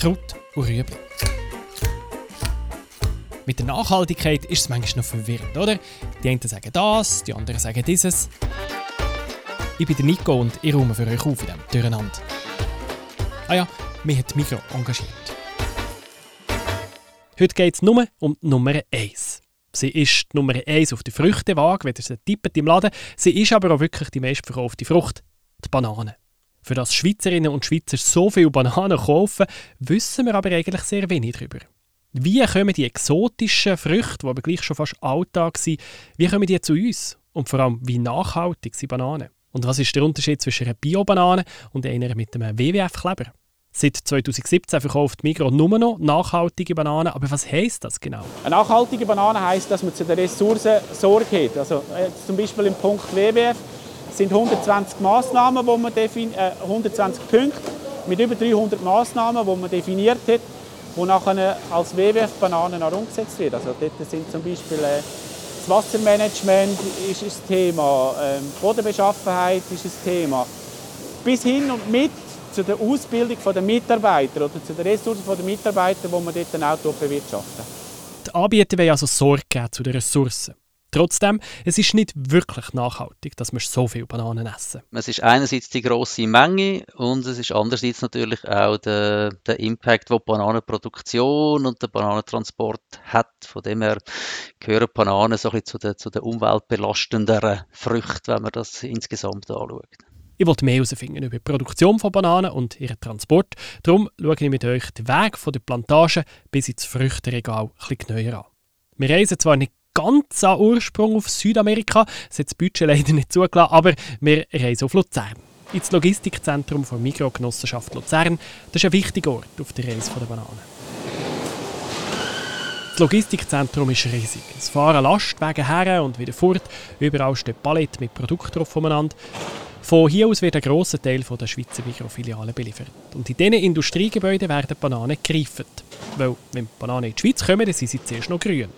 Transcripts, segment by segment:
Kraut und Rüebli. Mit der Nachhaltigkeit ist es manchmal noch verwirrend, oder? Die einen sagen das, die anderen sagen dieses. Ich bin Nico und ich räume für euch auf in diesem Durcheinander. Ah ja, mich hat Mikro engagiert. Heute geht es nur um die Nummer 1. Sie ist die Nummer 1 auf der Früchtewaage, wenn ihr sie tippt im Laden. Sie ist aber auch wirklich die meistverkaufte Frucht, die Banane. Für das Schweizerinnen und Schweizer so viele Bananen kaufen, wissen wir aber eigentlich sehr wenig darüber. Wie kommen die exotischen Früchte, die aber gleich schon fast Alltag sind, wie kommen die zu uns? Und vor allem, wie nachhaltig sind Bananen? Und was ist der Unterschied zwischen einer Bio-Banane und einer mit einem WWF-Kleber? Seit 2017 verkauft Migros nur noch nachhaltige Bananen. Aber was heisst das genau? Eine nachhaltige Banane heisst, dass man zu den Ressourcen Sorge hat. Also, äh, zum Beispiel im Punkt WWF sind 120 Massnahmen, wo man äh, 120 Punkte mit über 300 Massnahmen, die man definiert hat, die nachher als WWF-Bananen umgesetzt werden. Also dort sind zum Beispiel äh, das Wassermanagement ist ein Thema, ähm, Bodenbeschaffenheit ist ein Thema. Bis hin und mit zu der Ausbildung der Mitarbeiter oder zu den Ressourcen der Mitarbeiter, die man dort dann auch bewirtschaften. Die Anbieter wollen also Sorge zu den Ressourcen. Trotzdem, es ist nicht wirklich nachhaltig, dass wir so viele Bananen essen. Es ist einerseits die grosse Menge und es ist andererseits natürlich auch der, der Impact, den die Bananenproduktion und der Bananentransport hat. Von dem her gehören Bananen so ein zu den, zu den umweltbelastenderen Früchten, wenn man das insgesamt anschaut. Ich wollte mehr herausfinden über die Produktion von Bananen und ihren Transport. Darum schaue ich mit euch den Weg von der Plantage bis ins Früchteregal ein bisschen näher an. Wir reisen zwar nicht ganz an Ursprung auf Südamerika, das hat das Budget leider nicht zugelassen, aber wir reisen auf Luzern. Ins Logistikzentrum der Mikrogenossenschaft Luzern. Das ist ein wichtiger Ort auf der Reise der Bananen. Das Logistikzentrum ist riesig. Es fahren Lastwagen her und wieder fort. Überall steht Palette mit Produkten drauf voneinander. Von hier aus wird ein grosser Teil der Schweizer Mikrofilialen beliefert. Und in diesen Industriegebäuden werden Bananen gereift. Weil, wenn Bananen in die Schweiz kommen, dann sind sie zuerst noch grün.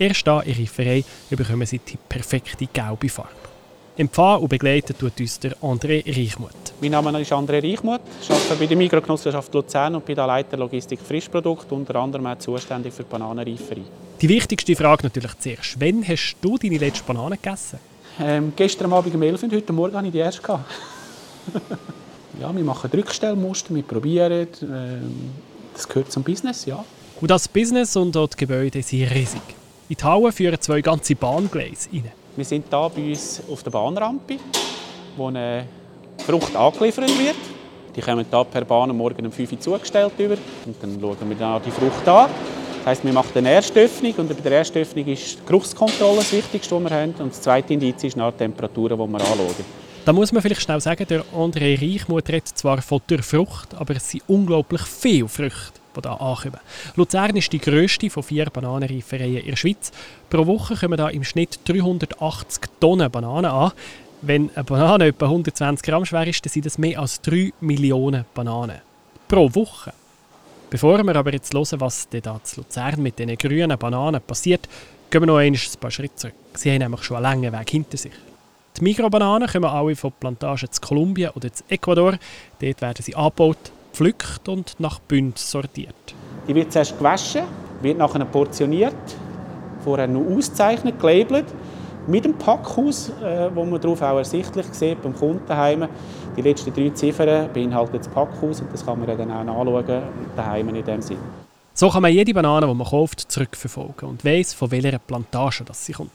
Erst da in Reiferei bekommen sie die perfekte gelbe Farbe. Empfangen und begleiten tut uns der André Reichmuth. Mein Name ist André Reichmuth, ich arbeite bei der Mikrogenossenschaft Luzern und bin der Leiter Logistik Frischprodukt, unter anderem auch zuständig für die Bananenreiferei. Die wichtigste Frage natürlich zuerst. Wann hast du deine letzte Banane gegessen? Ähm, gestern Abend um 11 Uhr und heute Morgen hatte ich die erste. ja, wir machen Rückstellmuster, wir probieren. Ähm, das gehört zum Business, ja. Und das Business und die Gebäude sind riesig. In die Halle führen zwei ganze Bahngleise rein. Wir sind hier bei uns auf der Bahnrampe, wo eine Frucht angeliefert wird. Die kommen hier per Bahn morgen um 5 Uhr zugestellt über. Und dann schauen wir dann die Frucht an. Das heisst, wir machen eine Erstöffnung und bei der Erstöffnung ist die Geruchskontrolle das Wichtigste, was wir haben. Und das zweite Indiz ist nach Temperaturen, die wir anschauen. Da muss man vielleicht schnell sagen, der André Reichmuth redet zwar von der Frucht, aber es sind unglaublich viele Früchte, die hier ankommen. Luzern ist die grösste von vier Bananenreifereien in der Schweiz. Pro Woche kommen da im Schnitt 380 Tonnen Bananen an. Wenn eine Banane etwa 120 Gramm schwer ist, dann sind das mehr als 3 Millionen Bananen. Pro Woche. Bevor wir aber jetzt hören, was denn da zu Luzern mit diesen grünen Bananen passiert, gehen wir noch ein paar Schritte zurück. Sie haben nämlich schon einen langen Weg hinter sich. Die Mikrobananen kommen alle von Plantagen zu Kolumbien oder zu Ecuador. Dort werden sie angebaut, gepflückt und nach Bünden sortiert. Die wird zuerst gewaschen, wird nachher portioniert, vorher noch ausgezeichnet, gelabelt, mit dem Packhaus, äh, wo man darauf auch ersichtlich sieht beim Kundenheim. Die letzten drei Ziffern beinhaltet das Packhaus und das kann man dann auch nachschauen, daheim in dem Sinn. So kann man jede Banane, die man kauft, zurückverfolgen und weiss, von welcher Plantage das sie kommt.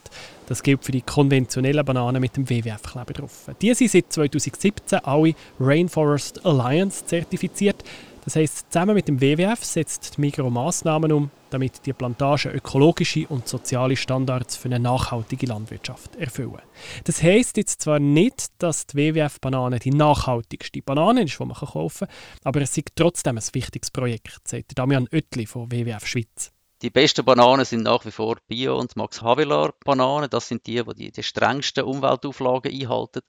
Das gilt für die konventionellen Bananen mit dem WWF-Kleber drauf. Die sind seit 2017 alle Rainforest Alliance zertifiziert. Das heisst, zusammen mit dem WWF setzt die Migro Massnahmen um, damit die Plantagen ökologische und soziale Standards für eine nachhaltige Landwirtschaft erfüllen. Das heisst jetzt zwar nicht, dass die WWF-Banane die nachhaltigste Banane ist, die man kaufen kann, aber es ist trotzdem ein wichtiges Projekt, sagt Damian Oettli von WWF Schweiz. Die besten Bananen sind nach wie vor Bio- und Max Havelaar Bananen. Das sind die, die, die strengsten Umweltauflagen einhalten.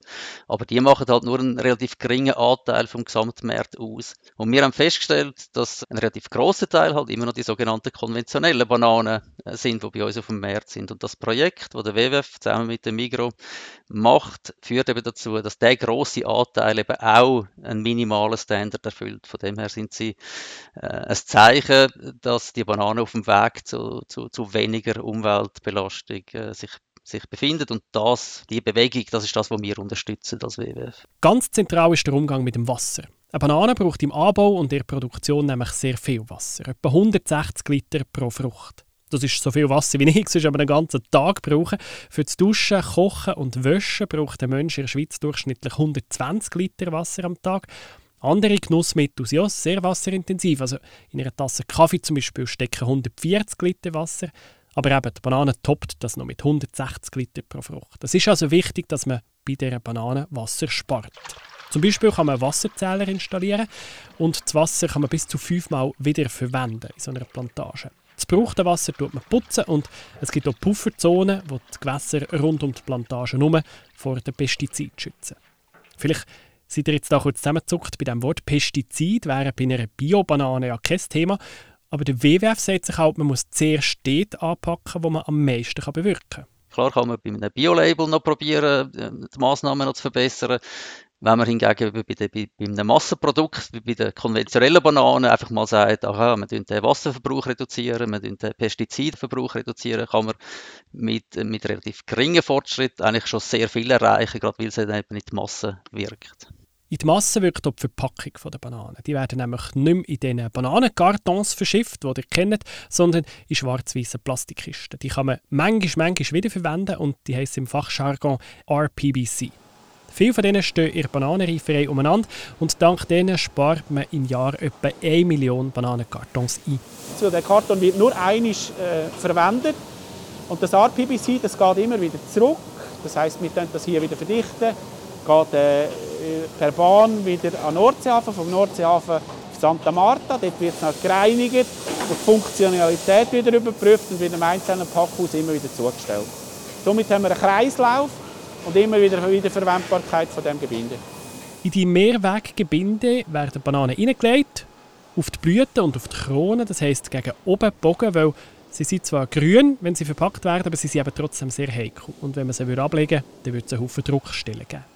Aber die machen halt nur einen relativ geringen Anteil vom Gesamtmarkt aus. Und wir haben festgestellt, dass ein relativ großer Teil halt immer noch die sogenannten konventionellen Bananen äh, sind, die bei uns auf dem Markt sind. Und das Projekt, das der WWF zusammen mit dem Migro macht, führt eben dazu, dass der große Anteil eben auch einen minimalen Standard erfüllt. Von dem her sind sie äh, ein Zeichen, dass die Bananen auf dem Weg Weg zu, zu, zu weniger Umweltbelastung äh, sich sich befindet und das, die Bewegung, das ist das, was wir unterstützen als WWF. Ganz zentral ist der Umgang mit dem Wasser. Eine Banane braucht im Anbau und in der Produktion nämlich sehr viel Wasser, etwa 160 Liter pro Frucht. Das ist so viel Wasser, wie ich sonst aber einen ganzen Tag brauche. Für das Duschen, Kochen und Wäschen braucht der Mensch in der Schweiz durchschnittlich 120 Liter Wasser am Tag. Andere Genussmittel sind auch sehr wasserintensiv. Also in einer Tasse Kaffee zum Beispiel stecken 140 Liter Wasser. Aber eben, die Banane toppt das noch mit 160 Liter pro Frucht. Es ist also wichtig, dass man bei dieser Banane Wasser spart. Zum Beispiel kann man einen Wasserzähler installieren und das Wasser kann man bis zu fünfmal wieder verwenden in so einer Plantage. Das gebrauchte Wasser tut man putzen und es gibt auch Pufferzonen, die die Gewässer rund um die Plantage herum vor den Pestiziden schützen. Vielleicht Seid ihr jetzt da kurz zusammengezuckt bei dem Wort Pestizid, wäre bei einer Bio-Banane ja kein Thema. Aber der WWF sagt sich halt, man muss zuerst dort anpacken, wo man am meisten bewirken kann. Klar kann man bei einem Bio-Label noch probieren, äh, die Massnahmen noch zu verbessern. Wenn man hingegen bei, bei, bei einem Massenprodukt, bei den konventionellen Bananen, einfach mal sagt, aha, wir den Wasserverbrauch reduzieren, wir den Pestizidverbrauch reduzieren, kann man mit, mit relativ geringen Fortschritt eigentlich schon sehr viel erreichen, gerade weil es eben in die Masse wirkt. In die Masse wirkt auch die Verpackung der Bananen. Die werden nämlich nicht mehr in diesen Bananenkartons verschifft, die ihr kennt, sondern in schwarz-weißen Plastikkisten. Die kann man manchmal, manchmal wiederverwenden und die heißen im Fachjargon RPBC. Viele von denen stehen in der Bananenreiferei umeinander und dank denen spart man im Jahr etwa 1 Million Bananenkartons ein. So, der Karton wird nur einmal äh, verwendet und das RPBC das geht immer wieder zurück. Das heißt, wir können das hier wieder verdichten geht äh, per Bahn wieder an Nordseehafen, vom Nordseehafen auf Santa Marta. Dort wird es noch gereinigt die Funktionalität wieder überprüft und wieder im einzelnen Packhaus immer wieder zugestellt. Somit haben wir einen Kreislauf und immer wieder Wiederverwendbarkeit von dem Gebinde. In die Mehrweggebinde werden Bananen hineingelegt, auf die Blüten und auf die Krone, das heisst gegen oben gebogen, weil sie sind zwar grün, wenn sie verpackt werden, aber sie sind eben trotzdem sehr heikel. Und wenn man sie ablegen würde, dann würde es einen Haufen Druckstellen geben.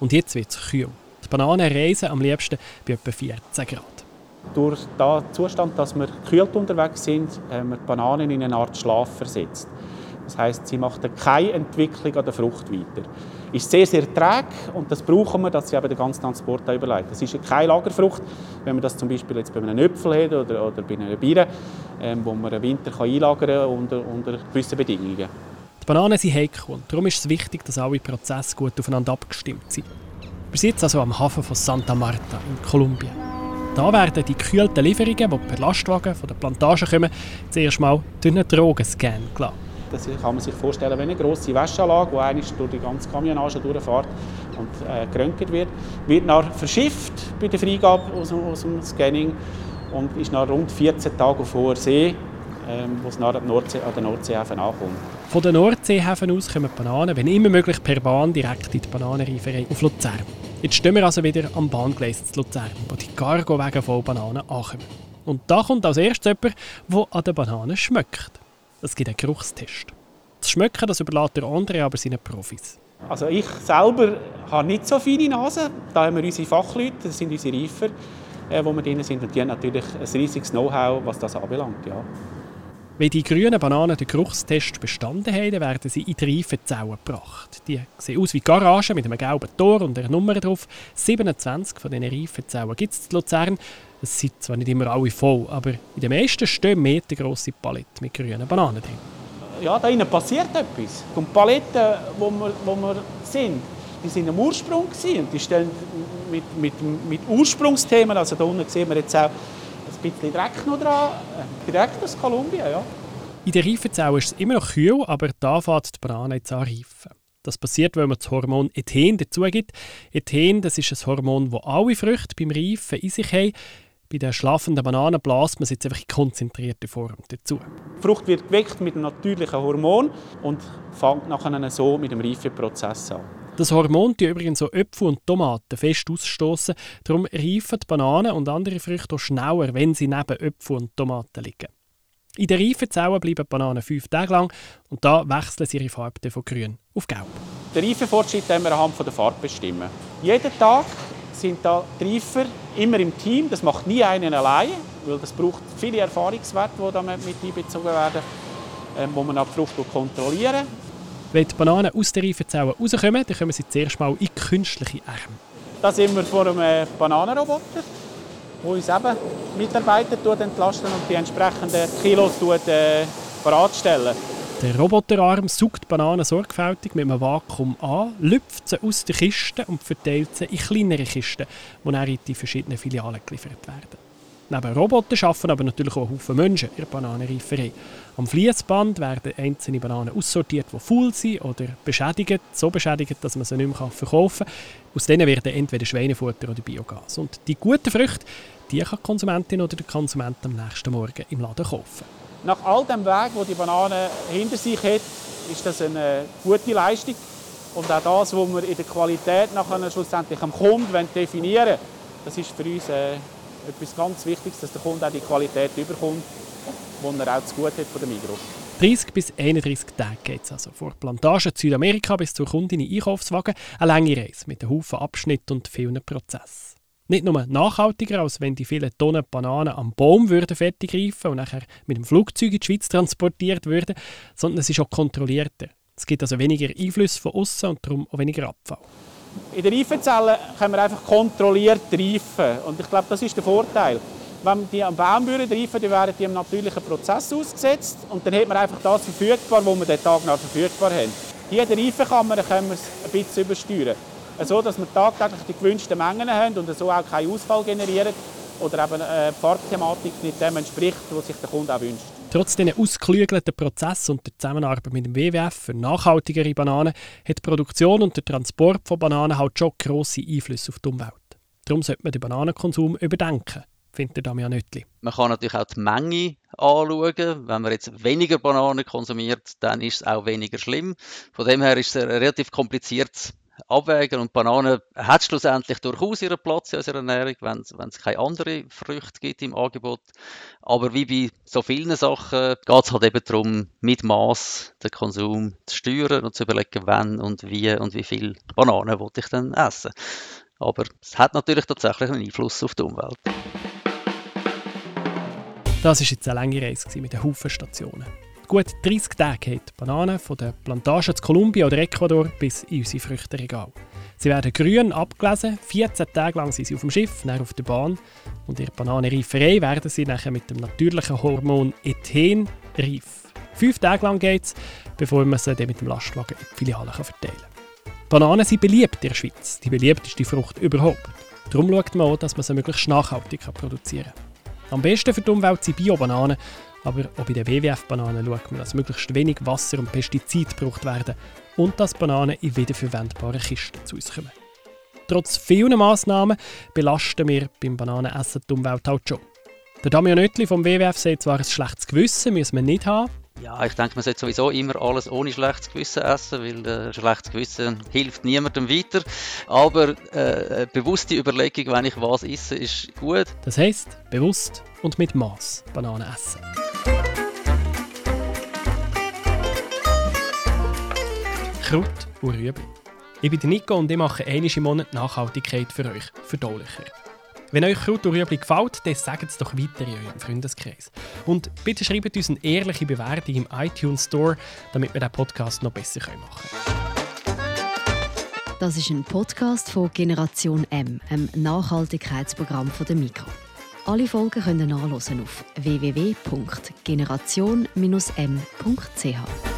Und jetzt wird es kühl. Die Bananen reisen am liebsten bei etwa 14 Grad. Durch den Zustand, dass wir gekühlt unterwegs sind, haben wir die Bananen in eine Art Schlaf versetzt. Das heißt, sie macht keine Entwicklung an der Frucht weiter. Ist sehr, sehr träge und das brauchen wir, dass sie eben den ganzen Transport überleiten. Das ist keine Lagerfrucht, wenn man das zum Beispiel jetzt bei einem Äpfel hat oder, oder bei einer Biere, ähm, wo man einen Winter einlagern kann unter, unter gewissen Bedingungen. Die Bananen sind heikel und darum ist es wichtig, dass alle Prozesse gut aufeinander abgestimmt sind. Wir jetzt also am Hafen von Santa Marta in Kolumbien. Da werden die gekühlten Lieferungen, die per Lastwagen von der Plantage kommen, zuerst mal durch einen Drogenscan gelassen. Das kann man sich vorstellen wie eine grosse Wäscheanlage, die eigentlich durch die ganze Kamionage durchfährt und äh, geröntgt wird. Wird dann verschifft bei der Freigabe aus, aus dem Scanning und ist nach rund 14 Tagen vor See ähm, wo es nach Nordsee, an den Nordseehäfen ankommt. Von den Nordseehäfen aus kommen die Bananen, wenn immer möglich, per Bahn direkt in die Bananenreiferei auf Luzern. Jetzt stehen wir also wieder am Bahngleis zu Luzern, wo die Cargo-Wege voll Bananen ankommen. Und da kommt als erstes jemand, der an den Bananen schmeckt. Es gibt einen Geruchstest. Das Schmecken das überlässt der andere aber seinen Profis. Also ich selber habe nicht so viele Nase. Da haben wir unsere Fachleute, das sind unsere Reifer, äh, wo wir drin sind. Und die haben natürlich ein riesiges Know-how, was das anbelangt. Ja. Wenn die grünen Bananen den Geruchstest bestanden haben, werden sie in die Reifenzellen gebracht. Die sehen aus wie Garagen mit einem gelben Tor und einer Nummer drauf. 27 von diesen Reifenzellen gibt es in Luzern. Es sind zwar nicht immer alle voll, aber in den meisten stehen metergrosse Paletten mit grünen Bananen drin. Ja, da innen passiert etwas. Die Paletten, wo wir, wo wir sind, die sind am Ursprung gewesen. die stellen mit, mit, mit Ursprungsthemen, also da unten sehen wir jetzt auch ein bisschen Dreck noch dran, direkt aus Kolumbien, ja. In der Reifenzelle ist es immer noch kühl, aber da fängt die Banane jetzt an reifen. Das passiert, weil man das Hormon Ethen dazugibt. Ethen das ist ein Hormon, das alle Früchte beim Reifen in sich haben. Bei den schlafenden Bananen bläst man sie jetzt einfach in konzentrierte Form dazu. Die Frucht wird geweckt mit einem natürlichen Hormon und fängt nachher so mit dem Reifeprozess an. Das Hormon die übrigens so Äpfel und Tomaten fest ausstoßen. Darum reifen die Bananen und andere Früchte auch schneller, wenn sie neben Äpfel und Tomaten liegen. In den reifen bleiben die Bananen fünf Tage lang und da wechseln sie ihre Farbe von grün auf gelb. Den Reifefortschritt können wir anhand der Farbe bestimmen. Jeden Tag sind da die Reifer immer im Team. Das macht nie einen allein, weil das braucht viele Erfahrungswerte, die damit mit einbezogen werden, ähm, wo man die Frucht kontrollieren Wenn die Bananen aus den Reifenzellen rauskommen, dann kommen sie zuerst mal in künstliche Arme. Da sind wir vor einem Bananenroboter wo uns eben Mitarbeiter entlasten und die entsprechenden Kilos äh, bereitstellen. Der Roboterarm saugt die Bananen sorgfältig mit einem Vakuum an, lüpft sie aus der Kiste und verteilt sie in kleinere Kisten, die dann in die verschiedenen Filialen geliefert werden. Neben Robotern arbeiten aber natürlich auch Haufen Menschen in der Bananenreiferei. Am Fließband werden einzelne Bananen aussortiert, die faul sind oder beschädigt, so beschädigt, dass man sie nicht mehr verkaufen kann. Aus denen werden entweder Schweinefutter oder Biogas. Und die guten Früchte, die kann die Konsumentin oder der Konsument am nächsten Morgen im Laden kaufen. Nach all dem Weg, wo die Banane hinter sich hat, ist das eine gute Leistung. Und auch das, was wir in der Qualität nachher schlussendlich am Kunden definieren wollen, das ist für uns äh, etwas ganz Wichtiges, dass der Kunde auch die Qualität überkommt, die er auch zu gut hat von der Migros. 30 bis 31 Tage geht es also. Von Plantagen in Südamerika bis zur Kundin in Einkaufswagen. Eine lange Reise mit einem Haufen Abschnitten und vielen Prozessen. Nicht nur nachhaltiger, als wenn die vielen Tonnen Bananen am Baum würden fertig reifen und nachher mit dem Flugzeug in die Schweiz transportiert würden, sondern es ist auch kontrollierter. Es gibt also weniger Einflüsse von außen und darum auch weniger Abfall. In der Reifenzelle können wir einfach kontrolliert reifen. Und ich glaube, das ist der Vorteil. Wenn die am Baum reifen, die werden die im natürlichen Prozess ausgesetzt und dann hat man einfach das verfügbar, was wir den Tag noch verfügbar haben. Hier der Reifenkammer können wir es ein bisschen übersteuern. So, dass wir tagtäglich die gewünschten Mengen haben und so auch keinen Ausfall generieren oder eben äh, die Farbthematik nicht dem entspricht, was sich der Kunde auch wünscht. Trotz diesen ausgeklügelten Prozess und der Zusammenarbeit mit dem WWF für nachhaltigere Bananen hat die Produktion und der Transport von Bananen halt schon grosse Einflüsse auf die Umwelt. Darum sollte man den Bananenkonsum überdenken, findet Damian Nöttli. Man kann natürlich auch die Menge anschauen. Wenn man jetzt weniger Bananen konsumiert, dann ist es auch weniger schlimm. Von dem her ist es relativ kompliziertes abwägen. Und Bananen hat schlussendlich durchaus ihren Platz in unserer Ernährung, wenn es keine anderen Früchte gibt im Angebot. Aber wie bei so vielen Sachen geht es halt eben darum, mit Maß den Konsum zu steuern und zu überlegen, wann und wie und wie viel Bananen ich dann essen. Aber es hat natürlich tatsächlich einen Einfluss auf die Umwelt. Das war jetzt eine lange Reise mit den Haufen Stationen. Gut 30 Tage hat die Bananen von der Plantage zu Kolumbien oder Ecuador bis in unsere Früchteregal. Sie werden grün abgelesen, 14 Tage lang sind sie auf dem Schiff, dann auf der Bahn. Und in der Bananenreiferei werden sie nachher mit dem natürlichen Hormon Ethen reif. Fünf Tage lang geht es, bevor man sie dann mit dem Lastwagen in die Filiale verteilen kann. Bananen sind beliebt in der Schweiz, die beliebteste Frucht überhaupt. Darum schaut man auch, dass man sie möglichst nachhaltig produzieren kann. Am besten für die Umwelt sind Bio-Bananen aber auch bei den WWF-Bananen schaut man, dass möglichst wenig Wasser und Pestizide gebraucht werden und dass Bananen in wiederverwendbaren Kisten zu uns kommen. Trotz vielen Massnahmen belasten wir beim Bananenessen die Umwelt halt schon. Der Damian Oettli vom WWF sagt zwar, ein schlechtes Gewissen müssen wir nicht haben, ja, ich denke, man sollte sowieso immer alles ohne schlechtes Gewissen essen, weil äh, schlechtes Gewissen hilft niemandem weiter. Aber äh, bewusste Überlegung, wenn ich was esse, ist gut. Das heisst, bewusst und mit Maß Bananen essen. Kraut und Rüebli. Ich bin Nico und ich mache einmal im Nachhaltigkeit für euch verdaulicher. Wenn euch Rüebli gefällt, dann sagt es doch weiter in eurem Freundeskreis. Und bitte schreibt uns eine ehrliche Bewertung im iTunes Store, damit wir den Podcast noch besser machen können. Das ist ein Podcast von Generation M, einem Nachhaltigkeitsprogramm von der Mikro. Alle Folgen können nachlesen auf www.generation-m.ch.